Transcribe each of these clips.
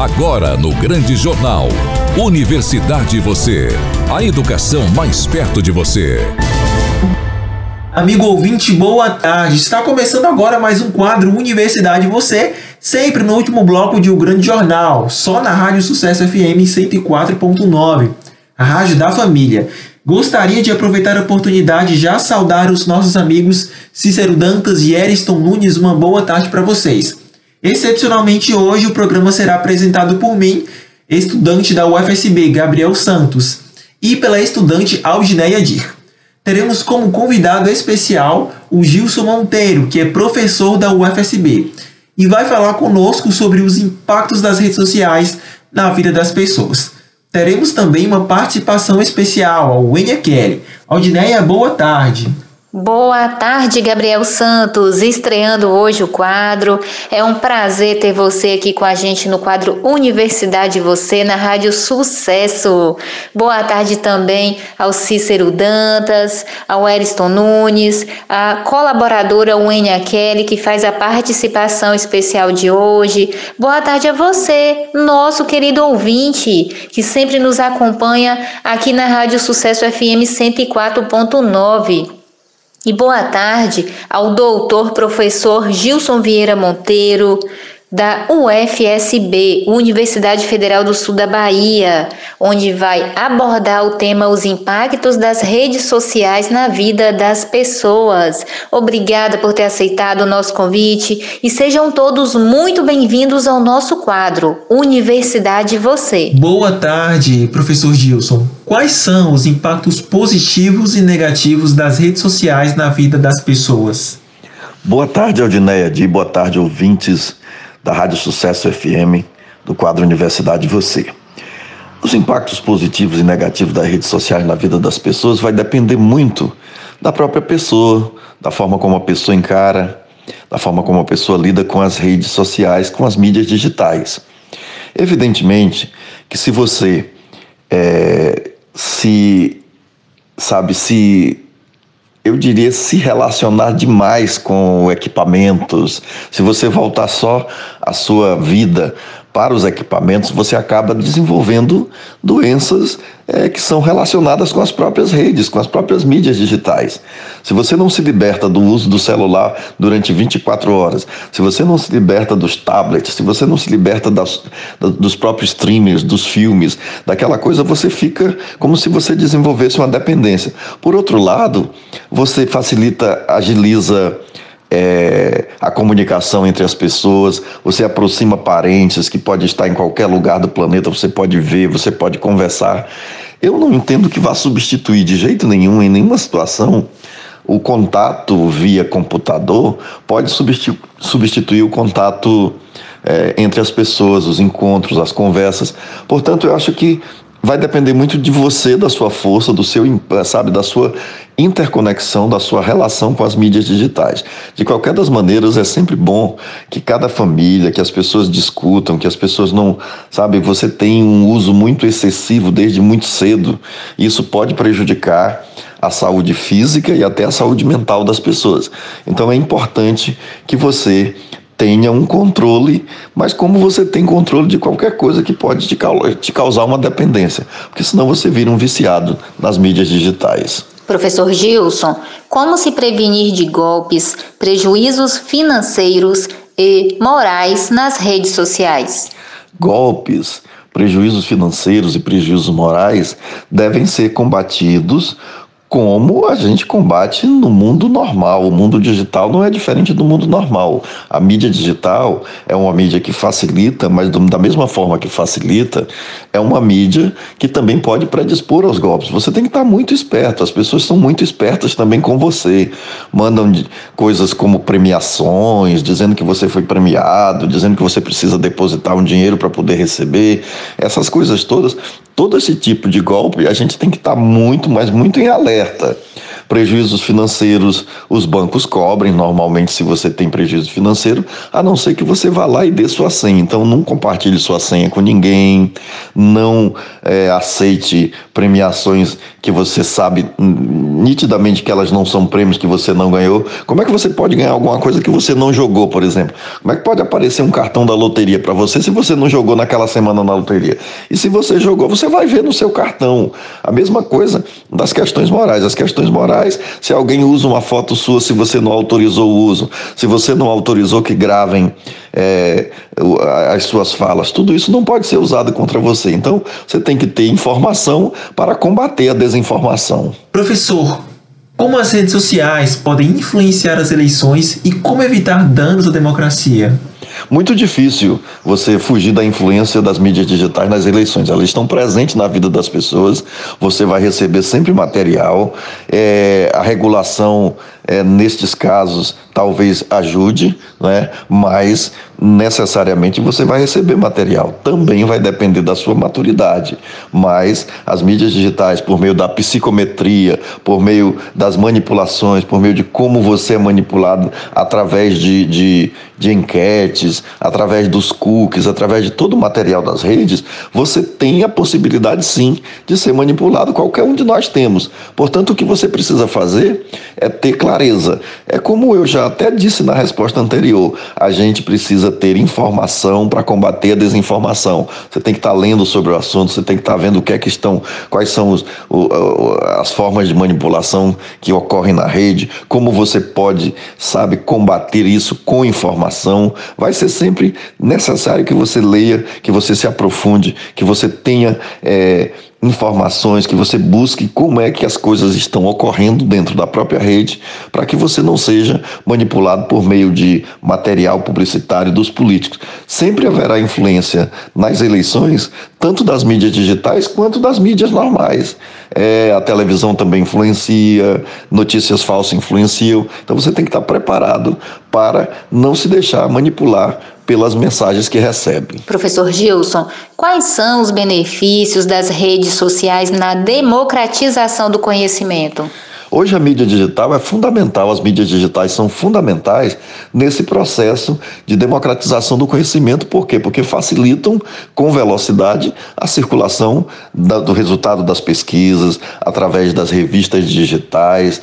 Agora no Grande Jornal. Universidade Você. A educação mais perto de você. Amigo ouvinte, boa tarde. Está começando agora mais um quadro Universidade Você, sempre no último bloco de O Grande Jornal, só na Rádio Sucesso FM 104.9, a rádio da família. Gostaria de aproveitar a oportunidade já saudar os nossos amigos Cícero Dantas e Eriston Nunes. Uma boa tarde para vocês. Excepcionalmente hoje o programa será apresentado por mim, estudante da UFSB, Gabriel Santos, e pela estudante Aldineia Dir. Teremos como convidado especial o Gilson Monteiro, que é professor da UFSB, e vai falar conosco sobre os impactos das redes sociais na vida das pessoas. Teremos também uma participação especial ao Wenia Kelly. Aldineia, boa tarde. Boa tarde, Gabriel Santos, estreando hoje o quadro. É um prazer ter você aqui com a gente no quadro Universidade Você na Rádio Sucesso. Boa tarde também ao Cícero Dantas, ao Eriston Nunes, a colaboradora Wênia Kelly, que faz a participação especial de hoje. Boa tarde a você, nosso querido ouvinte, que sempre nos acompanha aqui na Rádio Sucesso FM 104.9. E boa tarde ao doutor professor Gilson Vieira Monteiro, da UFSB, Universidade Federal do Sul da Bahia, onde vai abordar o tema os impactos das redes sociais na vida das pessoas. Obrigada por ter aceitado o nosso convite e sejam todos muito bem-vindos ao nosso quadro Universidade Você. Boa tarde, professor Gilson. Quais são os impactos positivos e negativos das redes sociais na vida das pessoas? Boa tarde, Aldineia Di. Boa tarde, ouvintes da Rádio Sucesso FM, do quadro Universidade Você. Os impactos positivos e negativos das redes sociais na vida das pessoas vai depender muito da própria pessoa, da forma como a pessoa encara, da forma como a pessoa lida com as redes sociais, com as mídias digitais. Evidentemente que se você é, se sabe se eu diria, se relacionar demais com equipamentos. Se você voltar só a sua vida para os equipamentos, você acaba desenvolvendo doenças é, que são relacionadas com as próprias redes, com as próprias mídias digitais. Se você não se liberta do uso do celular durante 24 horas, se você não se liberta dos tablets, se você não se liberta das, dos próprios streamers, dos filmes, daquela coisa, você fica como se você desenvolvesse uma dependência. Por outro lado, você facilita, agiliza é, a comunicação entre as pessoas, você aproxima parentes que pode estar em qualquer lugar do planeta, você pode ver, você pode conversar. Eu não entendo que vá substituir de jeito nenhum, em nenhuma situação, o contato via computador pode substituir, substituir o contato é, entre as pessoas, os encontros, as conversas. Portanto, eu acho que vai depender muito de você, da sua força, do seu, sabe, da sua interconexão, da sua relação com as mídias digitais. De qualquer das maneiras, é sempre bom que cada família, que as pessoas discutam, que as pessoas não, sabe, você tem um uso muito excessivo desde muito cedo. Isso pode prejudicar a saúde física e até a saúde mental das pessoas. Então é importante que você tenha um controle, mas como você tem controle de qualquer coisa que pode te, te causar uma dependência, porque senão você vira um viciado nas mídias digitais. Professor Gilson, como se prevenir de golpes, prejuízos financeiros e morais nas redes sociais? Golpes, prejuízos financeiros e prejuízos morais devem ser combatidos como a gente combate no mundo normal. O mundo digital não é diferente do mundo normal. A mídia digital é uma mídia que facilita, mas da mesma forma que facilita, é uma mídia que também pode predispor aos golpes. Você tem que estar muito esperto. As pessoas são muito espertas também com você. Mandam coisas como premiações, dizendo que você foi premiado, dizendo que você precisa depositar um dinheiro para poder receber. Essas coisas todas, todo esse tipo de golpe, a gente tem que estar muito, mas muito em alerta Prejuízos financeiros, os bancos cobrem normalmente se você tem prejuízo financeiro, a não ser que você vá lá e dê sua senha. Então não compartilhe sua senha com ninguém, não é, aceite premiações que você sabe nitidamente que elas não são prêmios que você não ganhou. Como é que você pode ganhar alguma coisa que você não jogou, por exemplo? Como é que pode aparecer um cartão da loteria para você se você não jogou naquela semana na loteria? E se você jogou, você vai ver no seu cartão. A mesma coisa das questões morais. As questões morais, se alguém usa uma foto sua, se você não autorizou o uso, se você não autorizou que gravem é, as suas falas, tudo isso não pode ser usado contra você. Então, você tem que ter informação para combater a desinformação. Professor, como as redes sociais podem influenciar as eleições e como evitar danos à democracia? Muito difícil você fugir da influência das mídias digitais nas eleições. Elas estão presentes na vida das pessoas. Você vai receber sempre material. É, a regulação, é, nestes casos, talvez ajude, né? mas necessariamente você vai receber material. Também vai depender da sua maturidade. Mas as mídias digitais, por meio da psicometria, por meio das manipulações, por meio de como você é manipulado através de, de, de enquetes, através dos cookies, através de todo o material das redes, você tem a possibilidade sim de ser manipulado. Qualquer um de nós temos. Portanto, o que você precisa fazer é ter clareza. É como eu já até disse na resposta anterior, a gente precisa ter informação para combater a desinformação. Você tem que estar tá lendo sobre o assunto, você tem que estar tá vendo o que é que estão, quais são os, o, as formas de manipulação que ocorrem na rede, como você pode, sabe, combater isso com informação. Vai ser sempre necessário que você leia, que você se aprofunde, que você tenha. É, informações, que você busque como é que as coisas estão ocorrendo dentro da própria rede, para que você não seja manipulado por meio de material publicitário dos políticos. Sempre haverá influência nas eleições, tanto das mídias digitais quanto das mídias normais. É, a televisão também influencia, notícias falsas influenciam, então você tem que estar preparado para não se deixar manipular pelas mensagens que recebe. Professor Gilson, quais são os benefícios das redes sociais na democratização do conhecimento? Hoje a mídia digital é fundamental, as mídias digitais são fundamentais nesse processo de democratização do conhecimento. Por quê? Porque facilitam com velocidade a circulação do resultado das pesquisas, através das revistas digitais,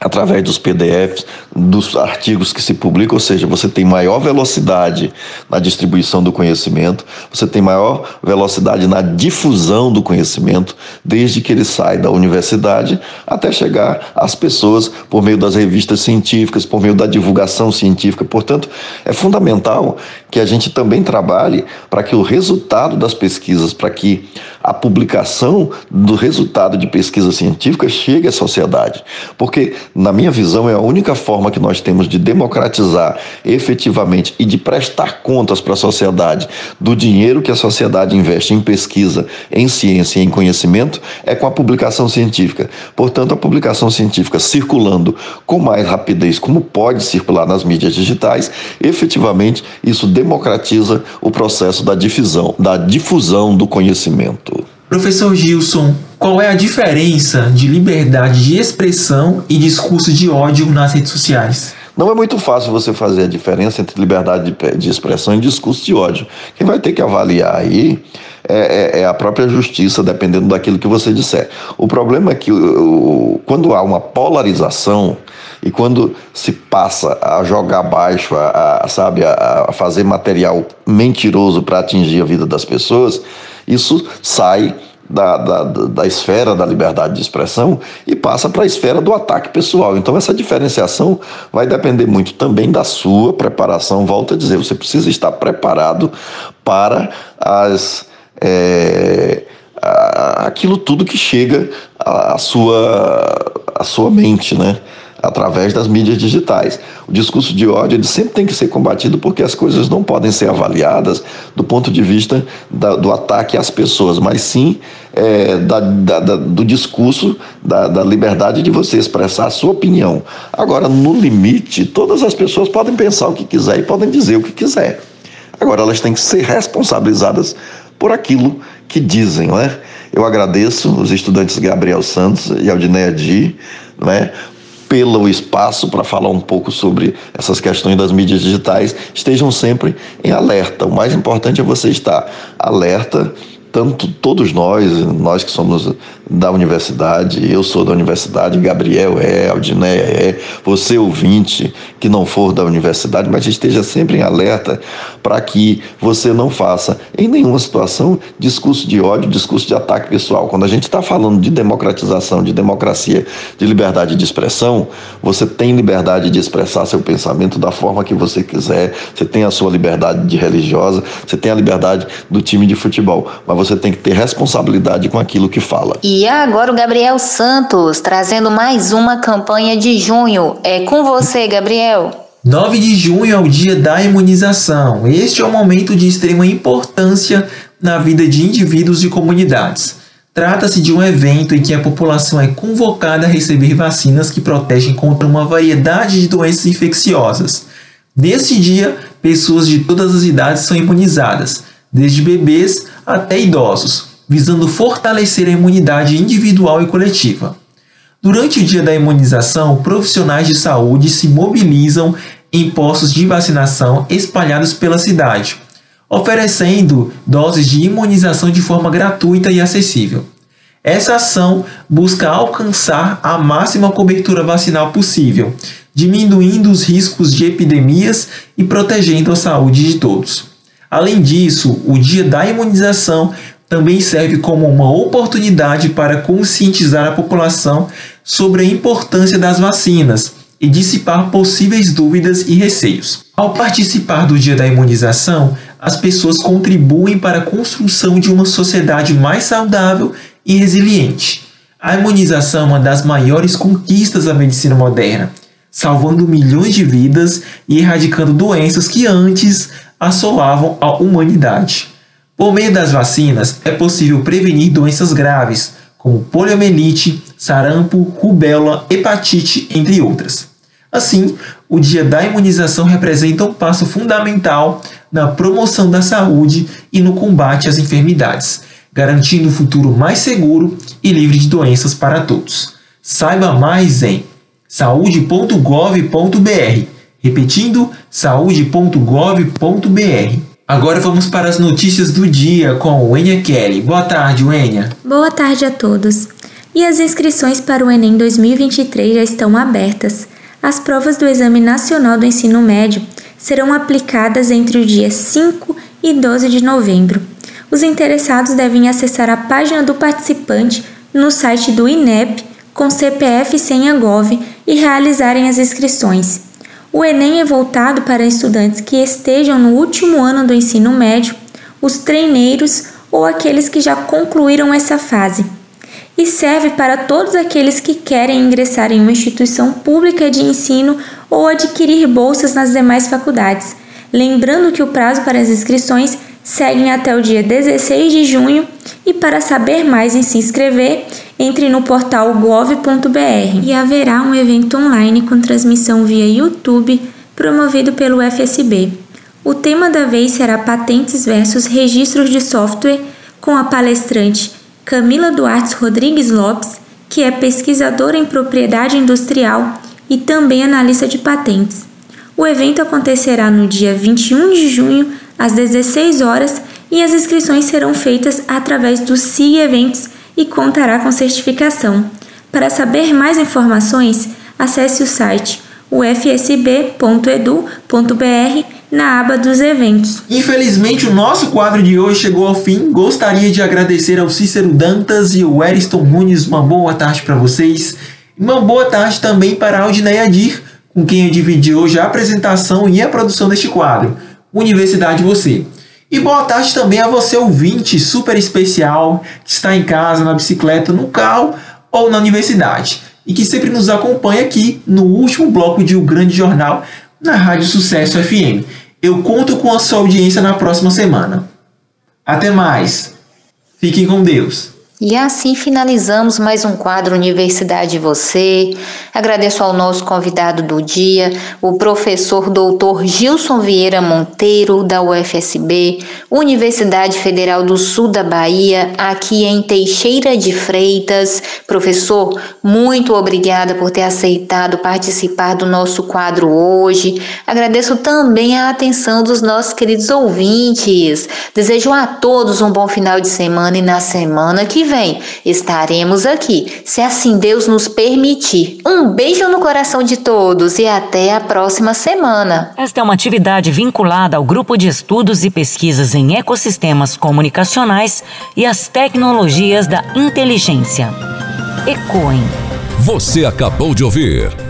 através dos PDFs, dos artigos que se publicam, ou seja, você tem maior velocidade na distribuição do conhecimento, você tem maior velocidade na difusão do conhecimento, desde que ele sai da universidade até chegar às pessoas por meio das revistas científicas, por meio da divulgação científica. Portanto, é fundamental que a gente também trabalhe para que o resultado das pesquisas, para que a publicação do resultado de pesquisa científica chegue à sociedade. Porque, na minha visão, é a única forma que nós temos de democratizar efetivamente e de prestar contas para a sociedade do dinheiro que a sociedade investe em pesquisa, em ciência e em conhecimento é com a publicação científica. Portanto, a publicação científica circulando com mais rapidez, como pode circular nas mídias digitais, efetivamente isso democratiza o processo da difusão, da difusão do conhecimento. Professor Gilson, qual é a diferença de liberdade de expressão e discurso de ódio nas redes sociais? Não é muito fácil você fazer a diferença entre liberdade de expressão e discurso de ódio. Quem vai ter que avaliar aí é, é, é, a própria justiça, dependendo daquilo que você disser. O problema é que o, quando há uma polarização e quando se passa a jogar baixo, a, a sabe, a, a fazer material mentiroso para atingir a vida das pessoas, isso sai da, da, da esfera da liberdade de expressão e passa para a esfera do ataque pessoal. Então, essa diferenciação vai depender muito também da sua preparação. Volto a dizer, você precisa estar preparado para as. É, aquilo tudo que chega à sua, à sua mente, né? Através das mídias digitais. O discurso de ódio ele sempre tem que ser combatido porque as coisas não podem ser avaliadas do ponto de vista da, do ataque às pessoas, mas sim é, da, da, do discurso da, da liberdade de você expressar a sua opinião. Agora, no limite, todas as pessoas podem pensar o que quiser e podem dizer o que quiser. Agora, elas têm que ser responsabilizadas por aquilo que dizem, não é? Eu agradeço os estudantes Gabriel Santos e Aldineia Di, não é? Pelo espaço para falar um pouco sobre essas questões das mídias digitais, estejam sempre em alerta. O mais importante é você estar alerta tanto todos nós, nós que somos da universidade, eu sou da universidade, Gabriel é, Aldinéia é, você ouvinte que não for da universidade, mas esteja sempre em alerta para que você não faça em nenhuma situação discurso de ódio, discurso de ataque pessoal. Quando a gente está falando de democratização, de democracia, de liberdade de expressão, você tem liberdade de expressar seu pensamento da forma que você quiser, você tem a sua liberdade de religiosa, você tem a liberdade do time de futebol, mas você tem que ter responsabilidade com aquilo que fala. E agora o Gabriel Santos, trazendo mais uma campanha de junho. É com você, Gabriel. 9 de junho é o dia da imunização. Este é um momento de extrema importância na vida de indivíduos e comunidades. Trata-se de um evento em que a população é convocada a receber vacinas que protegem contra uma variedade de doenças infecciosas. Neste dia, pessoas de todas as idades são imunizadas, desde bebês até idosos, visando fortalecer a imunidade individual e coletiva. Durante o dia da imunização, profissionais de saúde se mobilizam em postos de vacinação espalhados pela cidade, oferecendo doses de imunização de forma gratuita e acessível. Essa ação busca alcançar a máxima cobertura vacinal possível, diminuindo os riscos de epidemias e protegendo a saúde de todos. Além disso, o dia da imunização também serve como uma oportunidade para conscientizar a população sobre a importância das vacinas e dissipar possíveis dúvidas e receios. Ao participar do dia da imunização, as pessoas contribuem para a construção de uma sociedade mais saudável e resiliente. A imunização é uma das maiores conquistas da medicina moderna, salvando milhões de vidas e erradicando doenças que antes assolavam a humanidade. Por meio das vacinas, é possível prevenir doenças graves, como poliomielite, sarampo, rubéola, hepatite, entre outras. Assim, o dia da imunização representa um passo fundamental na promoção da saúde e no combate às enfermidades, garantindo um futuro mais seguro e livre de doenças para todos. Saiba mais em saúde.gov.br Repetindo, saúde.gov.br. Agora vamos para as notícias do dia com Wênia Kelly. Boa tarde, Wênia. Boa tarde a todos. E as inscrições para o Enem 2023 já estão abertas. As provas do Exame Nacional do Ensino Médio serão aplicadas entre o dia 5 e 12 de novembro. Os interessados devem acessar a página do participante no site do INEP com CPF senha Gov e realizarem as inscrições. O Enem é voltado para estudantes que estejam no último ano do ensino médio, os treineiros ou aqueles que já concluíram essa fase. E serve para todos aqueles que querem ingressar em uma instituição pública de ensino ou adquirir bolsas nas demais faculdades. Lembrando que o prazo para as inscrições segue até o dia 16 de junho e para saber mais e se inscrever, entre no portal gov.br e haverá um evento online com transmissão via YouTube promovido pelo FSB. O tema da vez será Patentes versus Registros de Software, com a palestrante Camila Duarte Rodrigues Lopes, que é pesquisadora em propriedade industrial e também analista de patentes. O evento acontecerá no dia 21 de junho, às 16 horas, e as inscrições serão feitas através do SIG Eventos e contará com certificação. Para saber mais informações, acesse o site ufsb.edu.br na aba dos eventos. Infelizmente, o nosso quadro de hoje chegou ao fim. Gostaria de agradecer ao Cícero Dantas e ao Eriston Nunes. Uma boa tarde para vocês. Uma boa tarde também para a Aldineia Dir, com quem eu dividi hoje a apresentação e a produção deste quadro. Universidade Você. E boa tarde também a você, ouvinte super especial, que está em casa, na bicicleta, no carro ou na universidade. E que sempre nos acompanha aqui no último bloco de O Grande Jornal na Rádio Sucesso FM. Eu conto com a sua audiência na próxima semana. Até mais. Fiquem com Deus. E assim finalizamos mais um quadro Universidade Você. Agradeço ao nosso convidado do dia, o professor doutor Gilson Vieira Monteiro, da UFSB, Universidade Federal do Sul da Bahia, aqui em Teixeira de Freitas. Professor, muito obrigada por ter aceitado participar do nosso quadro hoje. Agradeço também a atenção dos nossos queridos ouvintes. Desejo a todos um bom final de semana e na semana que vem estaremos aqui, se assim Deus nos permitir. Um beijo no coração de todos e até a próxima semana. Esta é uma atividade vinculada ao grupo de estudos e pesquisas em ecossistemas comunicacionais e as tecnologias da inteligência. Ecoem. Você acabou de ouvir